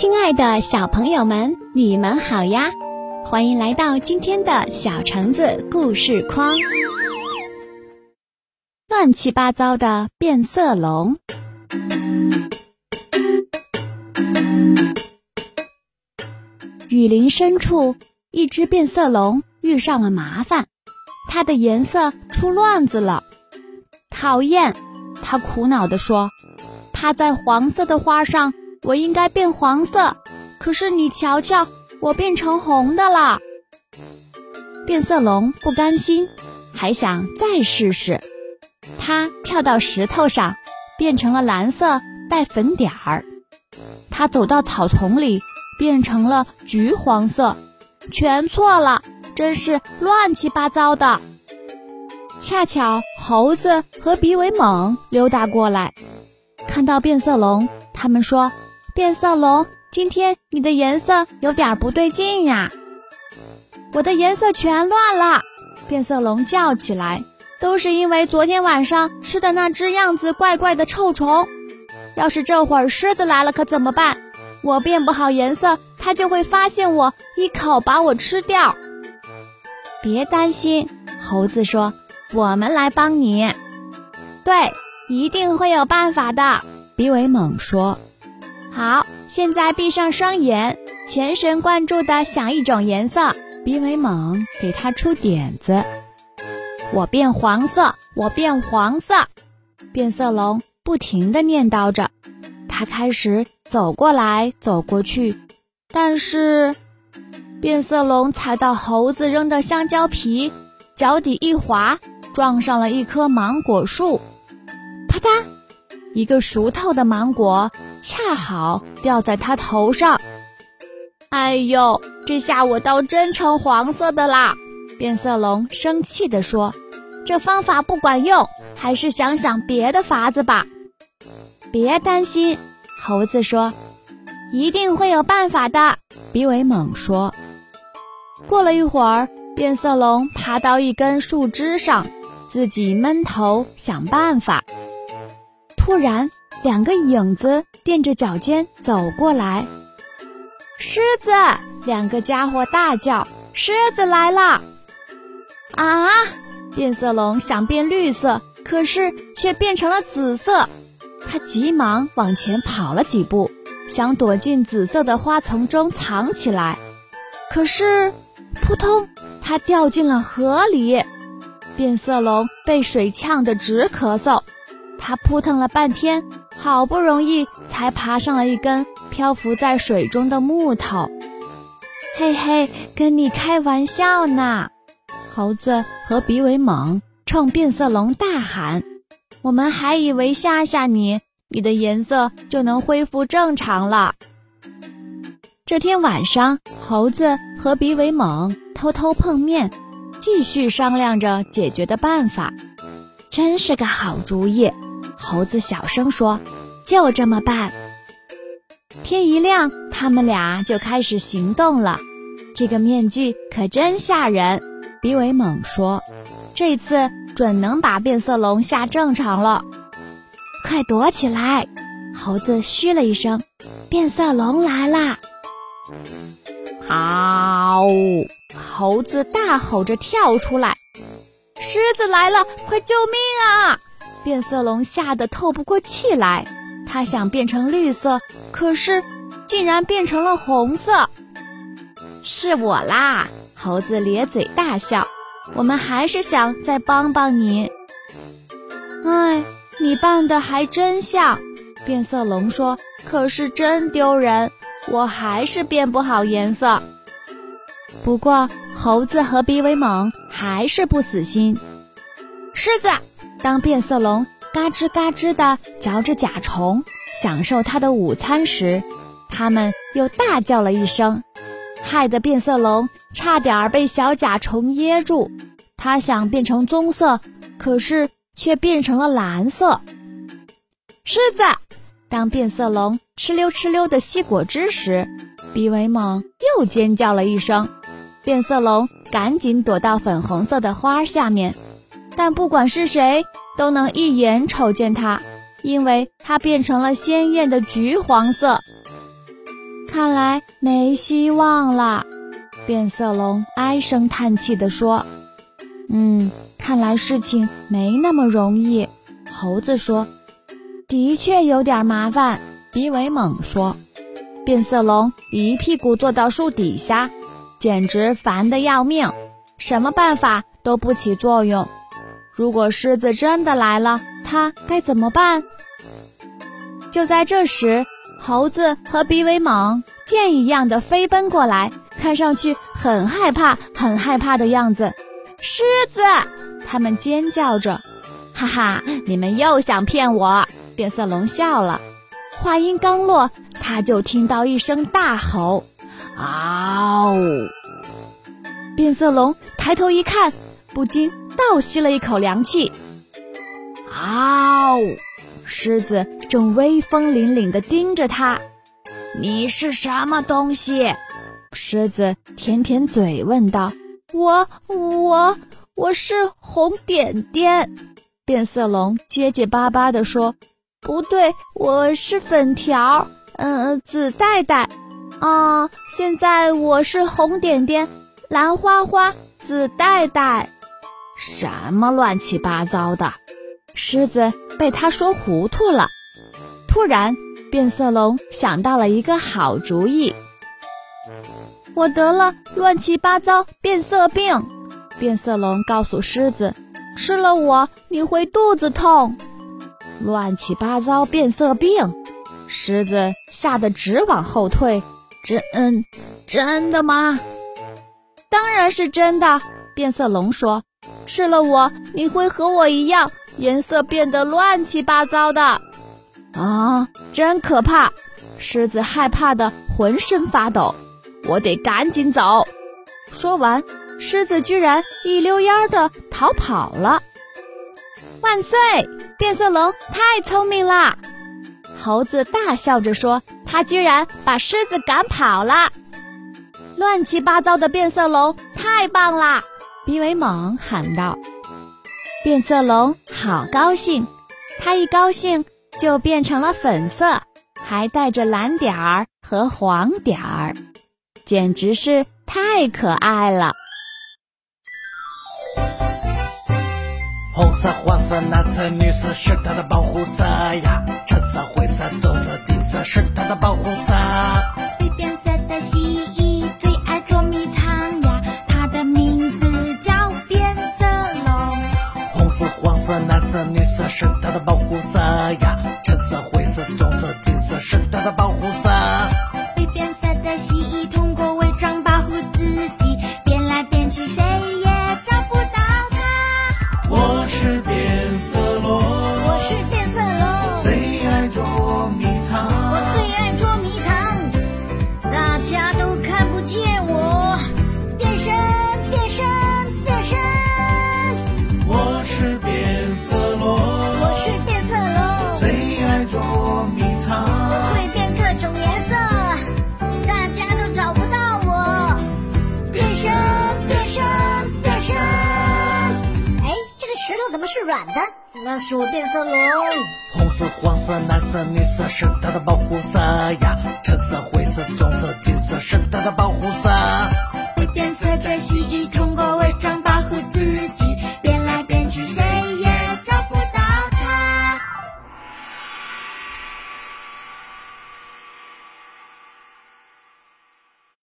亲爱的小朋友们，你们好呀！欢迎来到今天的小橙子故事框。乱七八糟的变色龙。雨林深处，一只变色龙遇上了麻烦，它的颜色出乱子了。讨厌！它苦恼地说：“趴在黄色的花上。”我应该变黄色，可是你瞧瞧，我变成红的了。变色龙不甘心，还想再试试。它跳到石头上，变成了蓝色，带粉点儿。它走到草丛里，变成了橘黄色。全错了，真是乱七八糟的。恰巧猴子和比尾猛溜达过来，看到变色龙，他们说。变色龙，今天你的颜色有点不对劲呀！我的颜色全乱了！变色龙叫起来，都是因为昨天晚上吃的那只样子怪怪的臭虫。要是这会儿狮子来了，可怎么办？我变不好颜色，它就会发现我，一口把我吃掉。别担心，猴子说：“我们来帮你。”对，一定会有办法的。比尾猛说。好，现在闭上双眼，全神贯注地想一种颜色。鼻尾猛给他出点子：我变黄色，我变黄色。变色龙不停地念叨着，他开始走过来走过去，但是变色龙踩到猴子扔的香蕉皮，脚底一滑，撞上了一棵芒果树，啪嗒，一个熟透的芒果。恰好掉在他头上，哎呦，这下我倒真成黄色的啦！变色龙生气地说：“这方法不管用，还是想想别的法子吧。”别担心，猴子说：“一定会有办法的。”比尾猛说。过了一会儿，变色龙爬到一根树枝上，自己闷头想办法。突然，两个影子。垫着脚尖走过来，狮子！两个家伙大叫：“狮子来了！”啊！变色龙想变绿色，可是却变成了紫色。他急忙往前跑了几步，想躲进紫色的花丛中藏起来。可是，扑通！他掉进了河里。变色龙被水呛得直咳嗽，他扑腾了半天。好不容易才爬上了一根漂浮在水中的木头，嘿嘿，跟你开玩笑呢！猴子和鼻尾猛冲变色龙大喊：“我们还以为吓吓你，你的颜色就能恢复正常了。”这天晚上，猴子和鼻尾猛偷偷碰面，继续商量着解决的办法。真是个好主意。猴子小声说：“就这么办。”天一亮，他们俩就开始行动了。这个面具可真吓人，比伟猛说：“这次准能把变色龙吓正常了。”快躲起来！猴子嘘了一声：“变色龙来啦！”好！猴子大吼着跳出来：“狮子来了！快救命啊！”变色龙吓得透不过气来，它想变成绿色，可是竟然变成了红色。是我啦！猴子咧嘴大笑。我们还是想再帮帮你。哎，你扮的还真像。变色龙说：“可是真丢人，我还是变不好颜色。”不过猴子和比威猛还是不死心。狮子。当变色龙嘎吱嘎吱地嚼着甲虫，享受它的午餐时，它们又大叫了一声，害得变色龙差点儿被小甲虫噎住。它想变成棕色，可是却变成了蓝色。狮子，当变色龙哧溜哧溜地吸果汁时，比维猛又尖叫了一声，变色龙赶紧躲到粉红色的花下面。但不管是谁，都能一眼瞅见它，因为它变成了鲜艳的橘黄色。看来没希望了。变色龙唉声叹气地说：“嗯，看来事情没那么容易。”猴子说：“的确有点麻烦。”比尾猛说：“变色龙一屁股坐到树底下，简直烦得要命，什么办法都不起作用。如果狮子真的来了，他该怎么办？”就在这时，猴子和比威猛箭一样的飞奔过来，看上去很害怕、很害怕的样子。狮子，他们尖叫着：“哈哈，你们又想骗我！”变色龙笑了。话音刚落，他就听到一声大吼：“嗷！”变色龙抬头一看，不禁倒吸了一口凉气。“嗷！”狮子正威风凛凛地盯着他。“你是什么东西？”狮子舔舔嘴问道。“我……我……我是红点点。”变色龙结结巴巴地说。不对，我是粉条，嗯，紫带带，啊，现在我是红点点，蓝花花，紫带带，什么乱七八糟的？狮子被他说糊涂了。突然，变色龙想到了一个好主意。我得了乱七八糟变色病，变色龙告诉狮子，吃了我你会肚子痛。乱七八糟变色病，狮子吓得直往后退。真，真的吗？当然是真的。变色龙说：“吃了我，你会和我一样，颜色变得乱七八糟的。”啊，真可怕！狮子害怕的浑身发抖。我得赶紧走。说完，狮子居然一溜烟的逃跑了。万岁！变色龙太聪明了，猴子大笑着说：“他居然把狮子赶跑了。”乱七八糟的变色龙太棒啦！比维猛喊道。变色龙好高兴，它一高兴就变成了粉色，还带着蓝点儿和黄点儿，简直是太可爱了。红色、黄色、蓝色、绿色是它的保护色呀，橙色、灰色、棕色、金色是它的保护色。蓝色、绿色是它的保护色呀，橙色、灰色、棕色、金色是它的保护色。会变色的蜥蜴软的，那是我变色龙。红色、黄色、蓝色、绿色是它的保护色呀，橙色、灰色、棕色、金色是它的保护色。